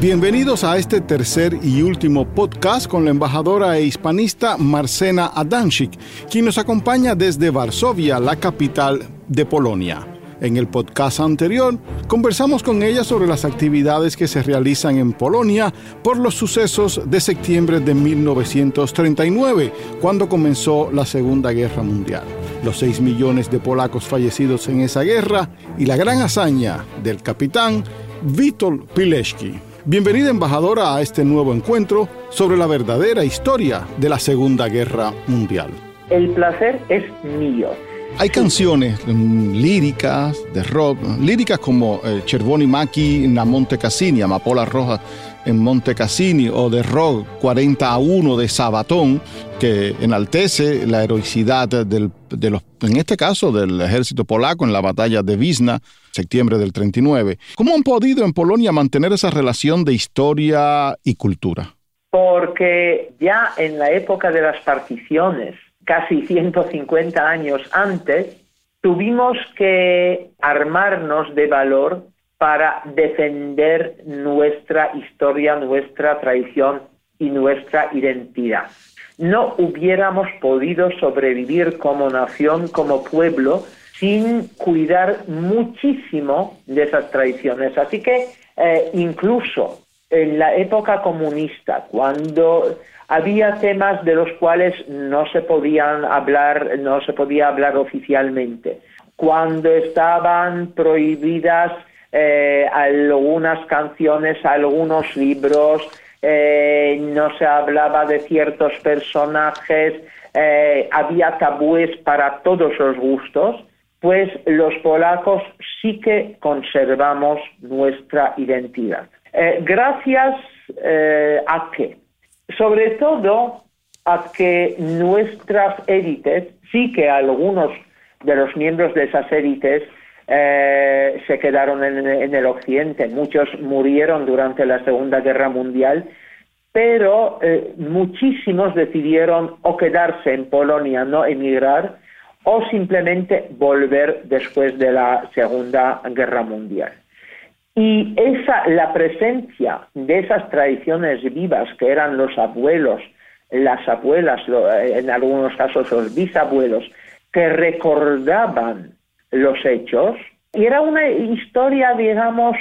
Bienvenidos a este tercer y último podcast con la embajadora e hispanista Marcena Adanchik, quien nos acompaña desde Varsovia, la capital de Polonia. En el podcast anterior conversamos con ella sobre las actividades que se realizan en Polonia por los sucesos de septiembre de 1939, cuando comenzó la Segunda Guerra Mundial. Los 6 millones de polacos fallecidos en esa guerra y la gran hazaña del capitán Witold Pilecki. Bienvenida embajadora a este nuevo encuentro sobre la verdadera historia de la Segunda Guerra Mundial. El placer es mío. Hay canciones mm, líricas de rock, líricas como eh, Cervoni Maki na Monte Cassini, Amapola Roja en Monte Cassini o de rock 40 a 1 de Sabatón, que enaltece la heroicidad del, de los, en este caso, del ejército polaco en la batalla de Wisna, septiembre del 39. ¿Cómo han podido en Polonia mantener esa relación de historia y cultura? Porque ya en la época de las particiones, casi 150 años antes, tuvimos que armarnos de valor para defender nuestra historia, nuestra tradición y nuestra identidad. No hubiéramos podido sobrevivir como nación, como pueblo, sin cuidar muchísimo de esas tradiciones. Así que eh, incluso en la época comunista, cuando había temas de los cuales no se podían hablar, no se podía hablar oficialmente, cuando estaban prohibidas eh, algunas canciones, algunos libros, eh, no se hablaba de ciertos personajes, eh, había tabúes para todos los gustos, pues los polacos sí que conservamos nuestra identidad. gracias a qué? Sobre todo a que nuestras élites, sí que algunos de los miembros de esas élites eh, se quedaron en, el occidente. Muchos murieron durante la Segunda Guerra Mundial, pero eh, muchísimos decidieron o quedarse en Polonia, no emigrar, o simplemente volver después de la Segunda Guerra Mundial. Y esa, la presencia de esas tradiciones vivas que eran los abuelos, las abuelas, en algunos casos los bisabuelos, que recordaban los hechos. Y era una historia, digamos,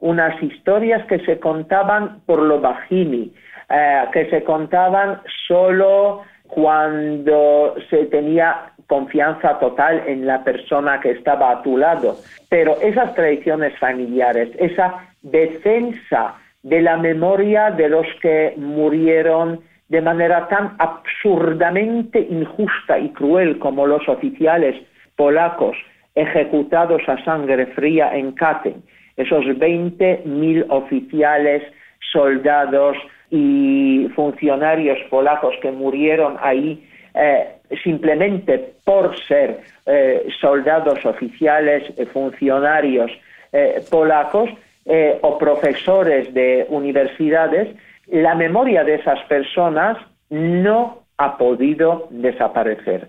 unas historias que se contaban por lo bajini, eh, que se contaban solo cuando se tenía confianza total en la persona que estaba a tu lado. Pero esas tradiciones familiares, esa defensa de la memoria de los que murieron de manera tan absurdamente injusta y cruel como los oficiales polacos ejecutados a sangre fría en Katyn, esos 20.000 oficiales, soldados y funcionarios polacos que murieron ahí eh, simplemente por ser eh, soldados oficiales, eh, funcionarios polacos o profesores de universidades, la memoria de esas personas no ha podido desaparecer.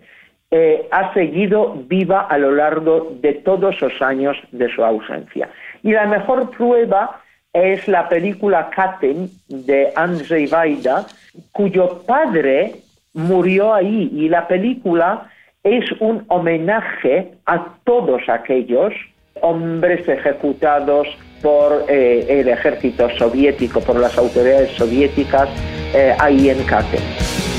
Eh, ha seguido viva a lo largo de todos los años de su ausencia. Y la mejor prueba es la película Katyn de Andrzej Wajda, cuyo padre murió ahí y la película es un homenaje a todos aquellos hombres ejecutados por eh, el ejército soviético, por las autoridades soviéticas eh, ahí en Katyn.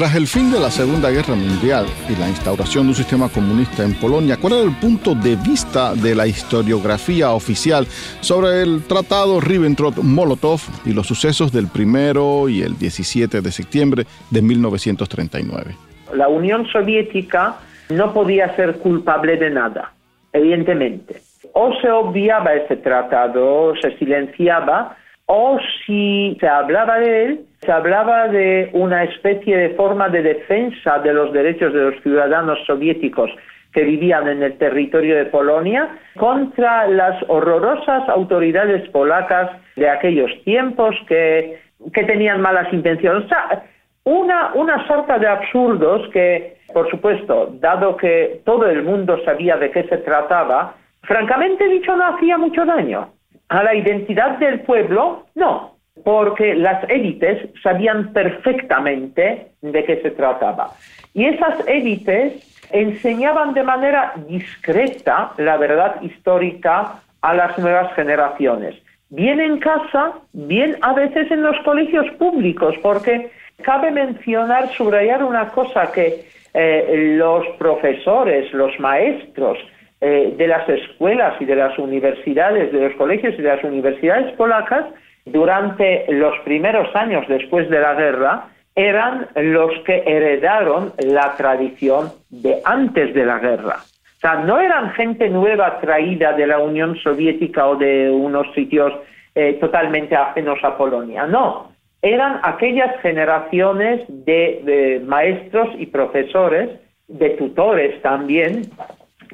Tras el fin de la Segunda Guerra Mundial y la instauración de un sistema comunista en Polonia, ¿cuál era el punto de vista de la historiografía oficial sobre el Tratado Ribbentrop-Molotov y los sucesos del primero y el 17 de septiembre de 1939? La Unión Soviética no podía ser culpable de nada, evidentemente. O se obviaba ese tratado, o se silenciaba, o si se hablaba de él, se hablaba de una especie de forma de defensa de los derechos de los ciudadanos soviéticos que vivían en el territorio de Polonia contra las horrorosas autoridades polacas de aquellos tiempos que, que tenían malas intenciones. O sea, una, una sorta de absurdos que, por supuesto, dado que todo el mundo sabía de qué se trataba, francamente dicho no hacía mucho daño. A la identidad del pueblo, no, porque las élites sabían perfectamente de qué se trataba. Y esas élites enseñaban de manera discreta la verdad histórica a las nuevas generaciones, bien en casa, bien a veces en los colegios públicos, porque cabe mencionar, subrayar una cosa que eh, los profesores, los maestros eh, de las escuelas y de las universidades, de los colegios y de las universidades polacas, durante los primeros años después de la guerra, eran los que heredaron la tradición de antes de la guerra. O sea, no eran gente nueva traída de la Unión Soviética o de unos sitios eh, totalmente ajenos a Polonia, no. Eran aquellas generaciones de maestros y profesores, de tutores también,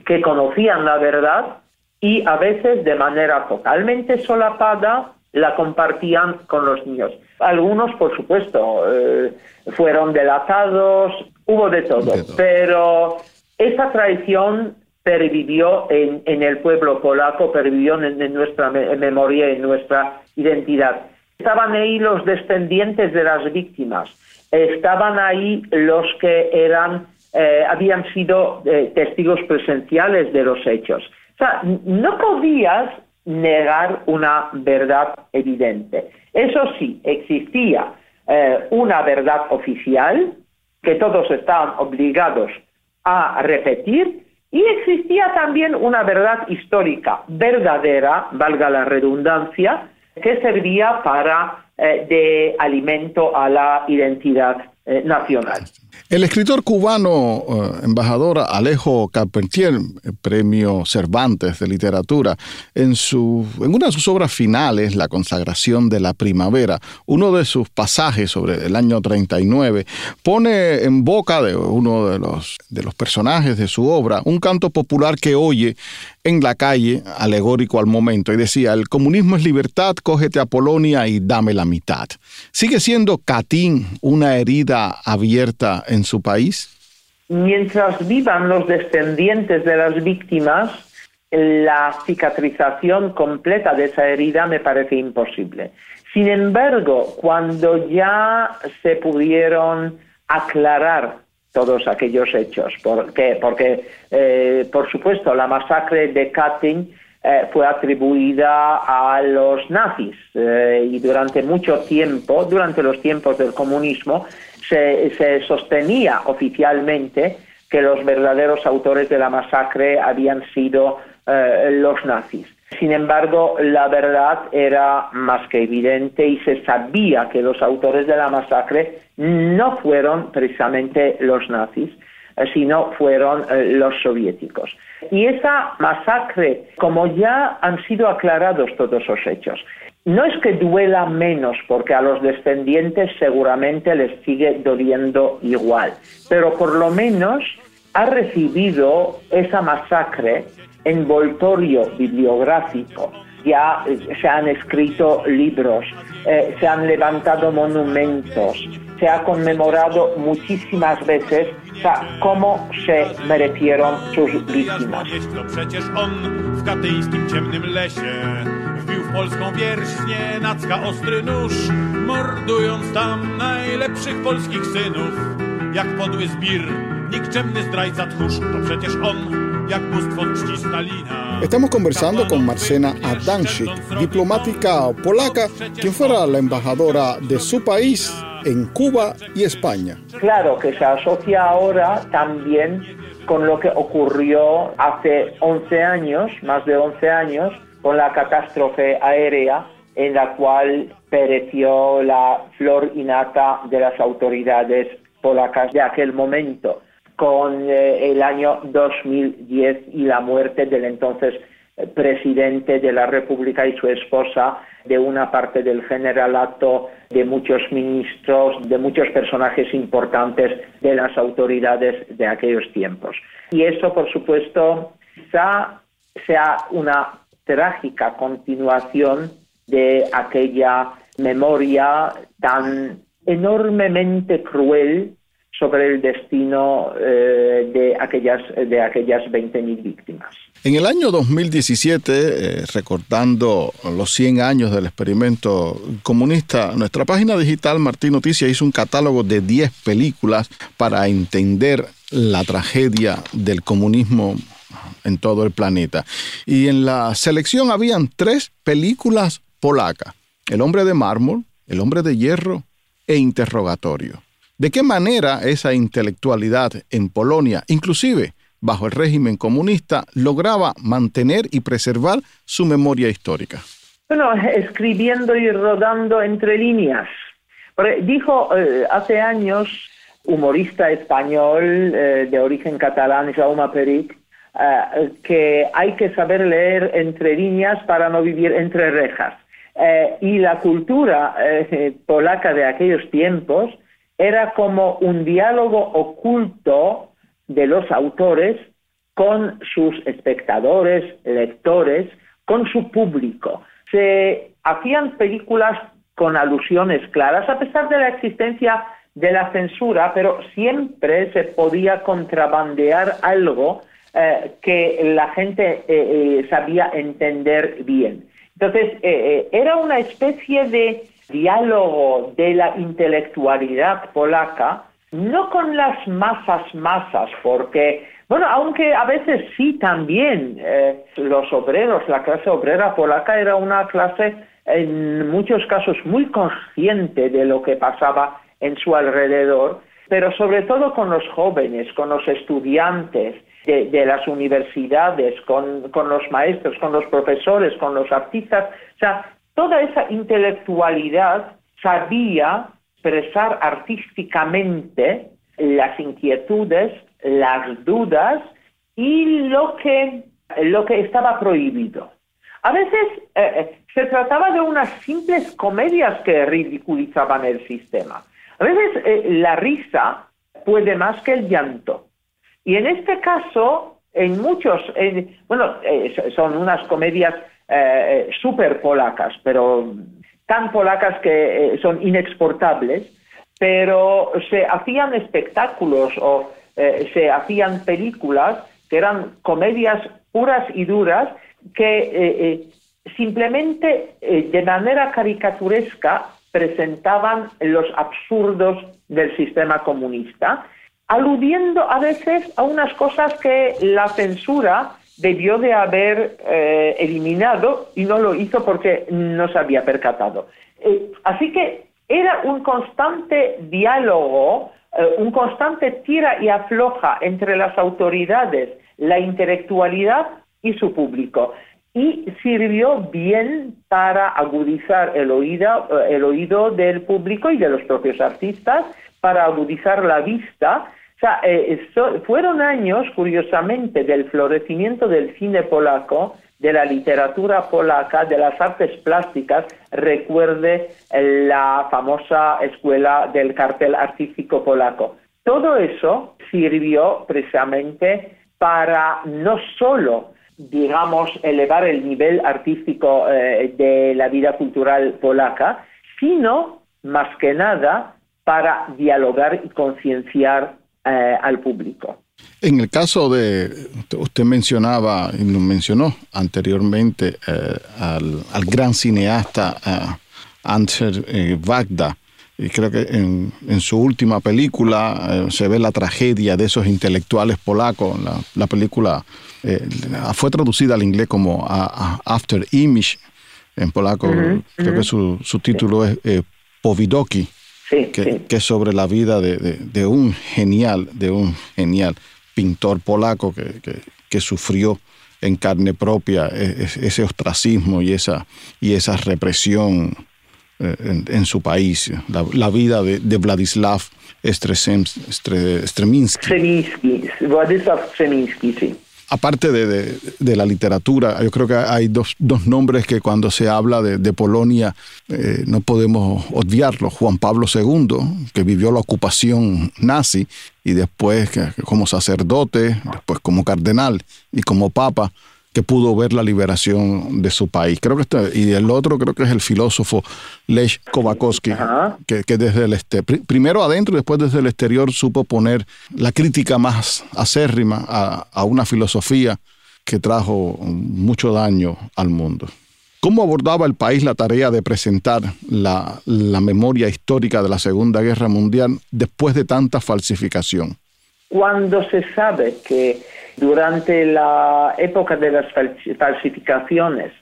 que conocían la verdad y a veces de manera totalmente solapada la compartían con los niños. Algunos, por supuesto, eh, fueron delatados, hubo de todo, pero esa tradición pervivió en, el pueblo polaco, pervivió en, nuestra memoria, en nuestra identidad. Estaban ahí los descendientes de las víctimas, estaban ahí los que eran, eh, habían sido eh, testigos presenciales de los hechos. O sea, no podías negar una verdad evidente. Eso sí, existía eh, una verdad oficial que todos estaban obligados a repetir y existía también una verdad histórica verdadera, valga la redundancia, que servía para de alimento a la identidad nacional. El escritor cubano, eh, embajador Alejo Carpentier, eh, premio Cervantes de literatura, en, su, en una de sus obras finales, La consagración de la primavera, uno de sus pasajes sobre el año 39, pone en boca de uno de los, de los personajes de su obra un canto popular que oye en la calle, alegórico al momento, y decía, el comunismo es libertad, cógete a Polonia y dame la mitad. ¿Sigue siendo Catín una herida abierta en su país? Mientras vivan los descendientes de las víctimas, la cicatrización completa de esa herida me parece imposible. Sin embargo, cuando ya se pudieron aclarar todos aquellos hechos, porque, porque eh, por supuesto, la masacre de Katyn eh, fue atribuida a los nazis eh, y durante mucho tiempo, durante los tiempos del comunismo, se, sostenía oficialmente que los verdaderos autores de la masacre habían sido eh, los nazis. Sin embargo, la verdad era más que evidente y se sabía que los autores de la masacre no fueron precisamente los nazis, eh, sino fueron eh, los soviéticos. Y esa masacre, como ya han sido aclarados todos los hechos, no es que duela menos, porque a los descendientes seguramente les sigue doliendo igual, pero por lo menos ha recibido esa masacre envoltorio bibliográfico. Ya eh, se han escrito libros, eh, se han levantado monumentos, se ha conmemorado muchísimas veces cómo se merecieron sus víctimas. wbił w polską wierśnię Nacka ostry nóż, mordując tam najlepszych polskich synów. Jak podły zbir, nikczemny zdrajca tchórz, to przecież on, jak bóstwo czci Stalina. Estamos conversando con Marcena Adansik, diplomática polaca, quien fuera la embajadora de su país en Cuba y España. Claro que se asocia ahora también con lo que ocurrió hace 11 años, más de 11 años, con la catástrofe aérea en la cual pereció la flor innata de las autoridades polacas de aquel momento, con eh, el año 2010 y la muerte del entonces presidente de la República y su esposa, de una parte del generalato, de muchos ministros, de muchos personajes importantes de las autoridades de aquellos tiempos. Y eso, por supuesto, quizá sea una trágica continuación de aquella memoria tan enormemente cruel sobre el destino eh, de aquellas de aquellas 20.000 víctimas. En el año 2017, eh, recordando los 100 años del experimento comunista, nuestra página digital Martín Noticias hizo un catálogo de 10 películas para entender la tragedia del comunismo en todo el planeta. Y en la selección habían tres películas polacas, El hombre de mármol, El hombre de hierro e Interrogatorio. ¿De qué manera esa intelectualidad en Polonia, inclusive bajo el régimen comunista, lograba mantener y preservar su memoria histórica? Bueno, escribiendo y rodando entre líneas. Dijo eh, hace años, humorista español eh, de origen catalán, Jaume Peric, eh, que hay que saber leer entre líneas para no vivir entre rejas. y la cultura polaca de aquellos tiempos era como un diálogo oculto de los autores con sus espectadores, lectores, con su público. Se hacían películas con alusiones claras, a pesar de la existencia de la censura, pero siempre se podía contrabandear algo eh, que la gente eh, eh, sabía entender bien. Entonces, era una especie de diálogo de la intelectualidad polaca, no con las masas masas, porque, bueno, aunque a veces sí también eh, los obreros, la clase obrera polaca era una clase en muchos casos muy consciente de lo que pasaba en su alrededor, pero sobre todo con los jóvenes, con los estudiantes de, las universidades, con, con los maestros, con los profesores, con los artistas. O sea, toda esa intelectualidad sabía expresar artísticamente las inquietudes, las dudas y lo que, lo que estaba prohibido. A veces eh, eh, se trataba de unas simples comedias que ridiculizaban el sistema. A veces eh, la risa puede más que el llanto. Y en este caso, en muchos, bueno, son unas comedias eh, super polacas, pero tan polacas que eh, son inexportables, pero se hacían espectáculos o eh, se hacían películas que eran comedias puras y duras que simplemente de manera caricaturesca presentaban los absurdos del sistema comunista, aludiendo a veces a unas cosas que la censura debió de haber eh, eliminado y no lo hizo porque no se había percatado. Eh, así que era un constante diálogo, eh, un constante tira y afloja entre las autoridades, la intelectualidad y su público. Y sirvió bien para agudizar el oído, el oído del público y de los propios artistas, para agudizar la vista o sea, eh, fueron años, curiosamente, del florecimiento del cine polaco, de la literatura polaca, de las artes plásticas. Recuerde la famosa escuela del cartel artístico polaco. Todo eso sirvió precisamente para no solo, digamos, elevar el nivel artístico eh, de la vida cultural polaca, sino, más que nada, para dialogar y concienciar eh, al público. En el caso de, usted mencionaba y nos mencionó anteriormente eh, al, gran cineasta eh, Vagda, y creo que en, su última película se ve la tragedia de esos intelectuales polacos. La, película fue traducida al inglés como After Image, en polaco, creo que su, su título es Powidoki que, es sobre la vida de, un genial, de un genial pintor polaco que, sufrió en carne propia e, e, ese ostracismo y esa, y esa represión eh, en, su país. La, vida de, Vladislav Streminski. Vladislav Streminski, sí. Aparte de, la literatura, yo creo que hay dos, nombres que cuando se habla de, Polonia eh, no podemos obviarlo. Juan Pablo II, que vivió la ocupación nazi y después como sacerdote, después como cardenal y como papa que pudo ver la liberación de su país. Creo que está, y el otro creo que es el filósofo Lech Kowakowski, que, desde el este, primero adentro y después desde el exterior supo poner la crítica más acérrima a, una filosofía que trajo mucho daño al mundo. ¿Cómo abordaba el país la tarea de presentar la, la memoria histórica de la Segunda Guerra Mundial después de tanta falsificación? Cuando se sabe que durante la época de las falsificaciones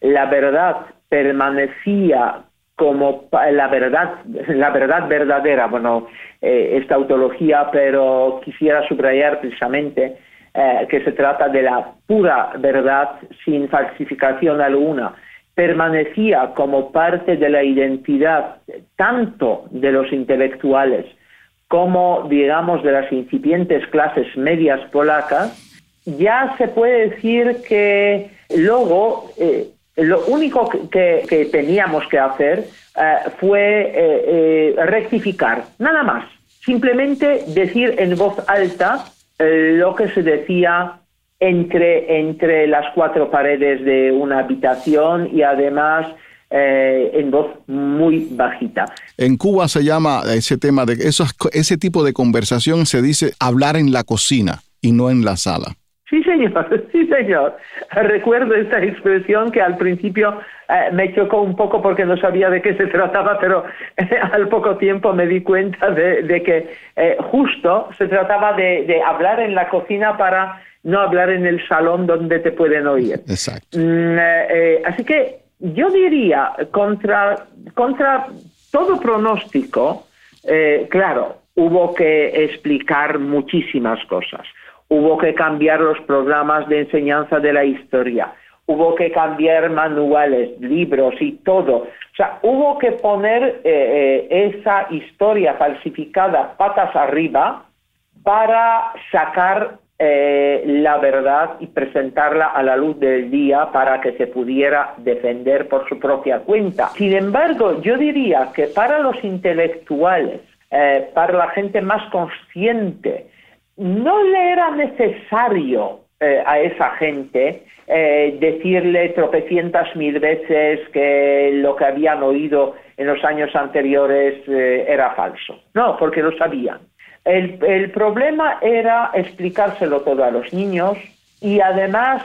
la verdad permanecía como la verdad, la verdad verdadera, bueno, eh, esta autología, pero quisiera subrayar precisamente eh, que se trata de la pura verdad sin falsificación alguna, permanecía como parte de la identidad tanto de los intelectuales como, digamos, de las incipientes clases medias polacas, ya se puede decir que luego eh, lo único que, teníamos que hacer eh, fue eh, rectificar, nada más. Simplemente decir en voz alta lo que se decía entre, entre las cuatro paredes de una habitación y además eh, en voz muy bajita. En Cuba se llama ese tema de esos, ese tipo de conversación se dice hablar en la cocina y no en la sala. Sí, señor, sí, señor. Recuerdo esta expresión que al principio eh, me chocó un poco porque no sabía de qué se trataba, pero al poco tiempo me di cuenta de, que eh, justo se trataba de, hablar en la cocina para no hablar en el salón donde te pueden oír. Exacto. Mm, así que yo diría, contra, contra todo pronóstico, eh, claro, hubo que explicar muchísimas cosas. Hubo que cambiar los programas de enseñanza de la historia. Hubo que cambiar manuales, libros y todo. O sea, hubo que poner eh, eh, esa historia falsificada patas arriba para sacar eh, la verdad y presentarla a la luz del día para que se pudiera defender por su propia cuenta. Sin embargo, yo diría que para los intelectuales, eh, para la gente más consciente, no le era necesario eh, a esa gente decirle tropecientas mil veces que lo que habían oído en los años anteriores era falso. No, porque lo sabían. El, problema era explicárselo todo a los niños y además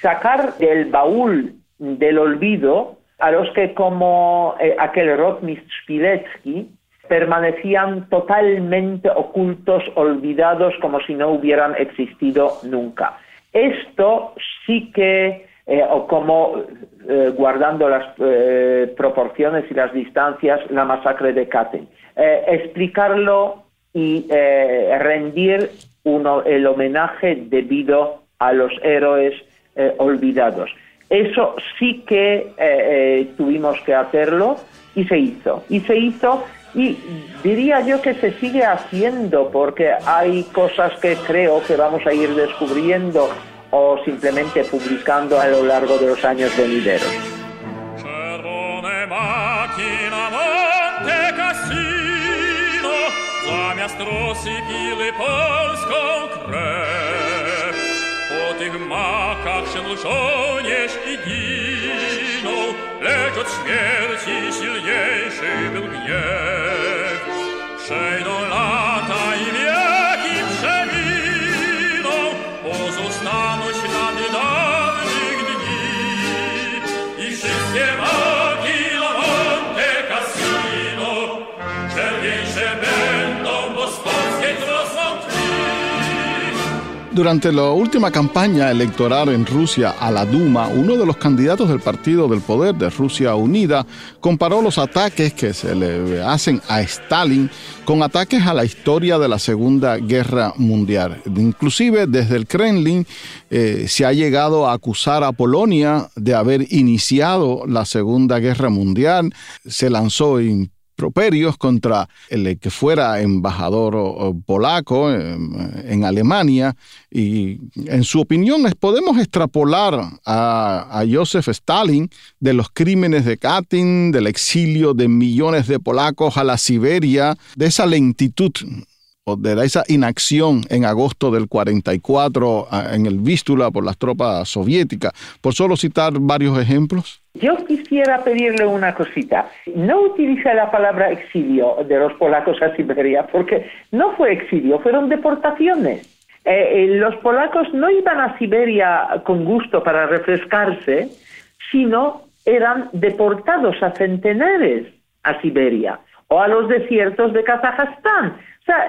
sacar del baúl del olvido a los que como eh, aquel Rotmist Spiletsky permanecían totalmente ocultos, olvidados, como si no hubieran existido nunca. Esto sí que, eh, o como eh, guardando las proporciones y las distancias, la masacre de Katyn. explicarlo y eh, rendir uno, el homenaje debido a los héroes eh, olvidados. Eso sí que eh, tuvimos que hacerlo y se hizo. Y se hizo y diría yo que se sigue haciendo porque hay cosas que creo que vamos a ir descubriendo o simplemente publicando a lo largo de los años venideros. Zamiast Rosji pili polską krew. Po tych makach się żołnierz i lecz od śmierci silniejszy był gniew. Przejdą lata Durante la última campaña electoral en Rusia a la Duma, uno de los candidatos del Partido del Poder de Rusia Unida comparó los ataques que se le hacen a Stalin con ataques a la historia de la Segunda Guerra Mundial. Inclusive desde el Kremlin eh, se ha llegado a acusar a Polonia de haber iniciado la Segunda Guerra Mundial. Se lanzó improperios contra el que fuera embajador polaco en, Alemania y en su opinión podemos extrapolar a, a Joseph Stalin de los crímenes de Katyn, del exilio de millones de polacos a la Siberia, de esa lentitud de esa inacción en agosto del 44 ah, en el Vístula por las tropas soviéticas, por solo citar varios ejemplos? Yo quisiera pedirle una cosita. No utilice la palabra exilio de los polacos a Siberia, porque no fue exilio, fueron deportaciones. Eh, eh, los polacos no iban a Siberia con gusto para refrescarse, sino eran deportados a centenares a Siberia o a los desiertos de Kazajstán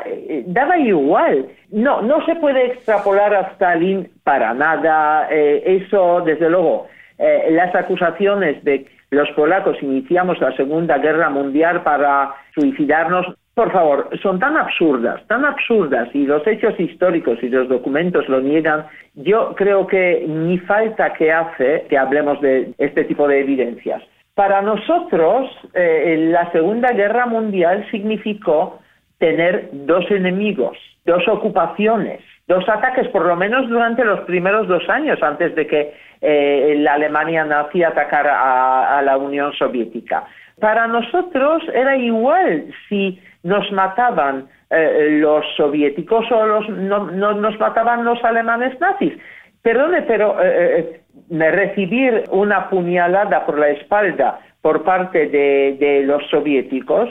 eh, daba igual. No, no se puede extrapolar a Stalin para nada. Eh, eso, desde luego, eh, las acusaciones de los polacos iniciamos la Segunda Guerra Mundial para suicidarnos, por favor, son tan absurdas, tan absurdas, y los hechos históricos y los documentos lo niegan. Yo creo que ni falta que hace que hablemos de este tipo de evidencias. Para nosotros, la Segunda Guerra Mundial significó tener dos enemigos, dos ocupaciones, dos ataques, por lo menos durante los primeros dos años antes de que eh, la Alemania nazi atacara a, la Unión Soviética. Para nosotros era igual si nos mataban eh, los soviéticos o los, no, nos mataban los alemanes nazis. Perdone, pero eh, recibir una puñalada por la espalda por parte de los soviéticos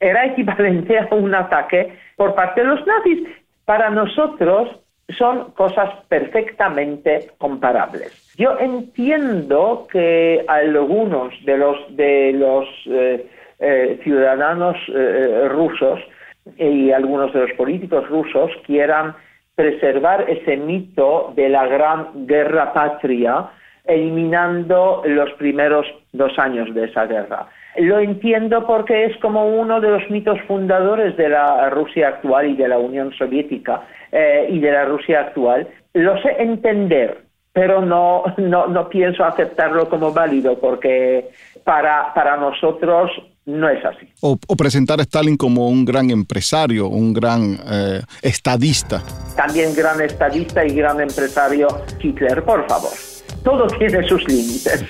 era equivalente a un ataque por parte de los nazis. Para nosotros son cosas perfectamente comparables. Yo entiendo que algunos de los, de los eh, eh, ciudadanos eh, rusos y algunos de los políticos rusos quieran preservar ese mito de la gran guerra patria, eliminando los primeros dos años de esa guerra. Lo entiendo porque es como uno de los mitos fundadores de la Rusia actual y de la Unión Soviética eh, y de la Rusia actual. Lo sé entender, pero no, no, no pienso aceptarlo como válido porque para, para nosotros no es así. O, presentar a Stalin como un gran empresario, un gran eh, estadista. También gran estadista y gran empresario Hitler, por favor. Todo tiene sus límites.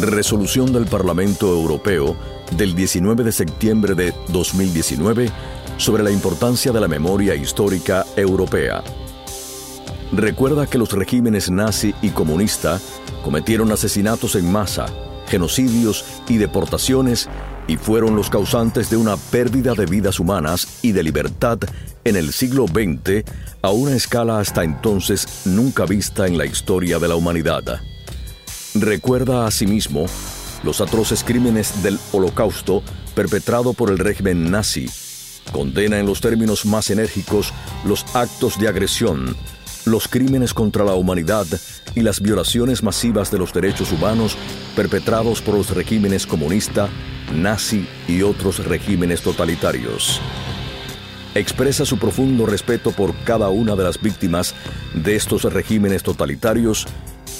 Resolución del Parlamento Europeo del 19 de septiembre de 2019 sobre la importancia de la memoria histórica europea. Recuerda que los regímenes nazi y comunista cometieron asesinatos en masa, genocidios y deportaciones y fueron los causantes de una pérdida de vidas humanas y de libertad en el siglo XX a una escala hasta entonces nunca vista en la historia de la humanidad. Recuerda asimismo los atroces crímenes del Holocausto perpetrado por el régimen nazi. Condena en los términos más enérgicos los actos de agresión, los crímenes contra la humanidad y las violaciones masivas de los derechos humanos perpetrados por los regímenes comunista, nazi y otros regímenes totalitarios. Expresa su profundo respeto por cada una de las víctimas de estos regímenes totalitarios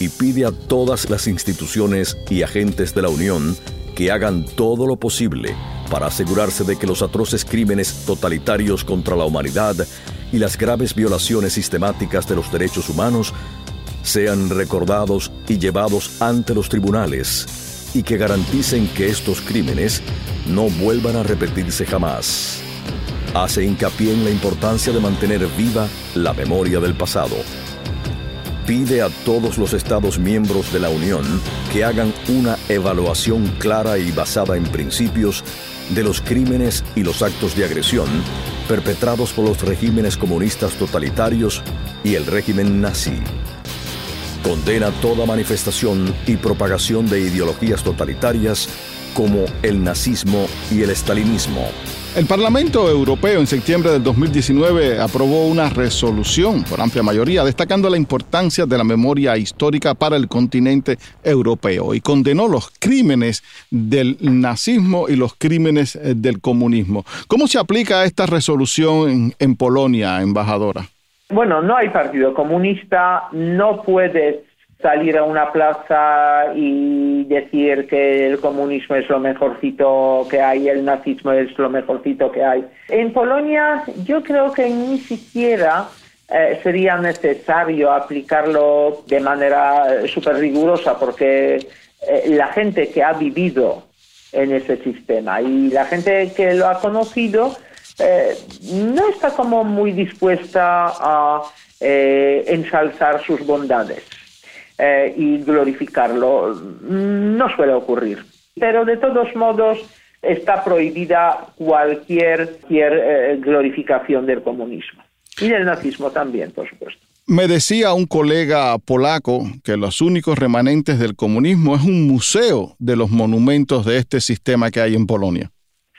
y pide a todas las instituciones y agentes de la Unión que hagan todo lo posible para asegurarse de que los atroces crímenes totalitarios contra la humanidad y las graves violaciones sistemáticas de los derechos humanos sean recordados y llevados ante los tribunales y que garanticen que estos crímenes no vuelvan a repetirse jamás. Hace hincapié en la importancia de mantener viva la memoria del pasado pide a todos los Estados miembros de la Unión que hagan una evaluación clara y basada en principios de los crímenes y los actos de agresión perpetrados por los regímenes comunistas totalitarios y el régimen nazi. Condena toda manifestación y propagación de ideologías totalitarias como el nazismo y el estalinismo. El Parlamento Europeo en septiembre del 2019 aprobó una resolución por amplia mayoría destacando la importancia de la memoria histórica para el continente europeo y condenó los crímenes del nazismo y los crímenes eh, del comunismo. ¿Cómo se aplica esta resolución en, Polonia, embajadora? Bueno, no hay partido comunista, no puedes salir a una plaza y decir que el comunismo es lo mejorcito que hay, el nazismo es lo mejorcito que hay. En Polonia yo creo que ni siquiera eh, sería necesario aplicarlo de manera eh, súper rigurosa porque eh, la gente que ha vivido en ese sistema y la gente que lo ha conocido no está como muy dispuesta a ensalzar sus bondades y glorificarlo. No suele ocurrir. Pero de todos modos está prohibida cualquier, cualquier glorificación del comunismo. Y del nazismo también, por supuesto. Me decía un colega polaco que los únicos remanentes del comunismo es un museo de los monumentos de este sistema que hay en Polonia.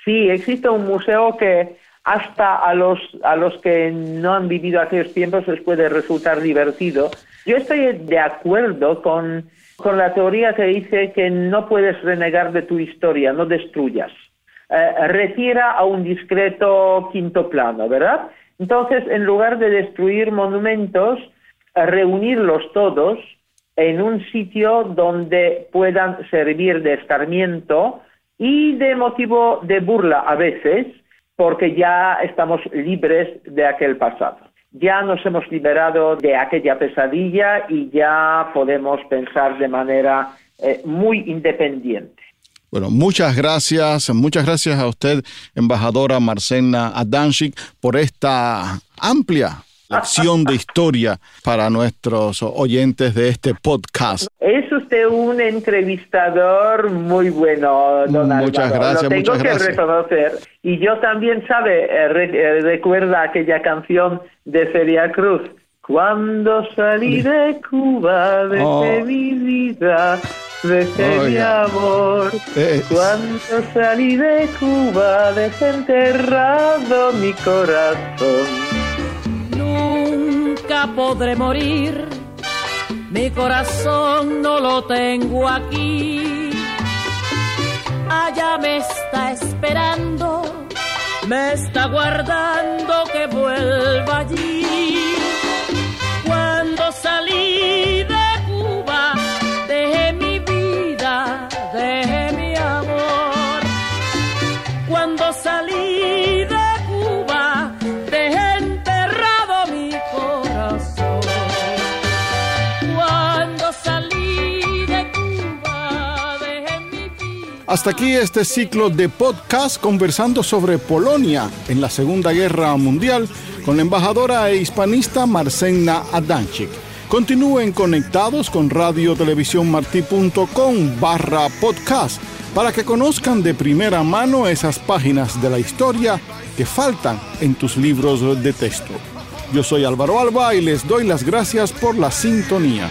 Sí, existe un museo que hasta a los, a los que no han vivido aquellos tiempos les puede resultar divertido. Yo estoy de acuerdo con, con la teoría que dice que no puedes renegar de tu historia, no destruyas. Eh, retira a un discreto quinto plano, ¿verdad? Entonces, en lugar de destruir monumentos, reunirlos todos en un sitio donde puedan servir de escarmiento y de motivo de burla a veces, porque ya estamos libres de aquel pasado. Ya nos hemos liberado de aquella pesadilla y ya podemos pensar de manera eh, muy independiente. Bueno, muchas gracias, muchas gracias a usted, embajadora Marcena Adanchik, por esta amplia lección de historia para nuestros oyentes de este podcast. Es usted un entrevistador muy bueno, don Muchas gracias, Lo tengo que reconocer. Y yo también, sabe, eh, eh, recuerda aquella canción de Celia Cruz. Cuando salí de Cuba, de oh. mi vida Dejé mi amor eh, cuando salí de Cuba desenterrado mi corazón. Nunca podré morir, mi corazón no lo tengo aquí. Allá me está esperando, me está guardando que vuelva allí. Hasta aquí este ciclo de podcast conversando sobre Polonia en la Segunda Guerra Mundial con la embajadora e hispanista Marcena Adanchik. Continúen conectados con radiotelevisionmartí.com barra podcast para que conozcan de primera mano esas páginas de la historia que faltan en tus libros de texto. Yo soy Álvaro Alba y les doy las gracias por la sintonía.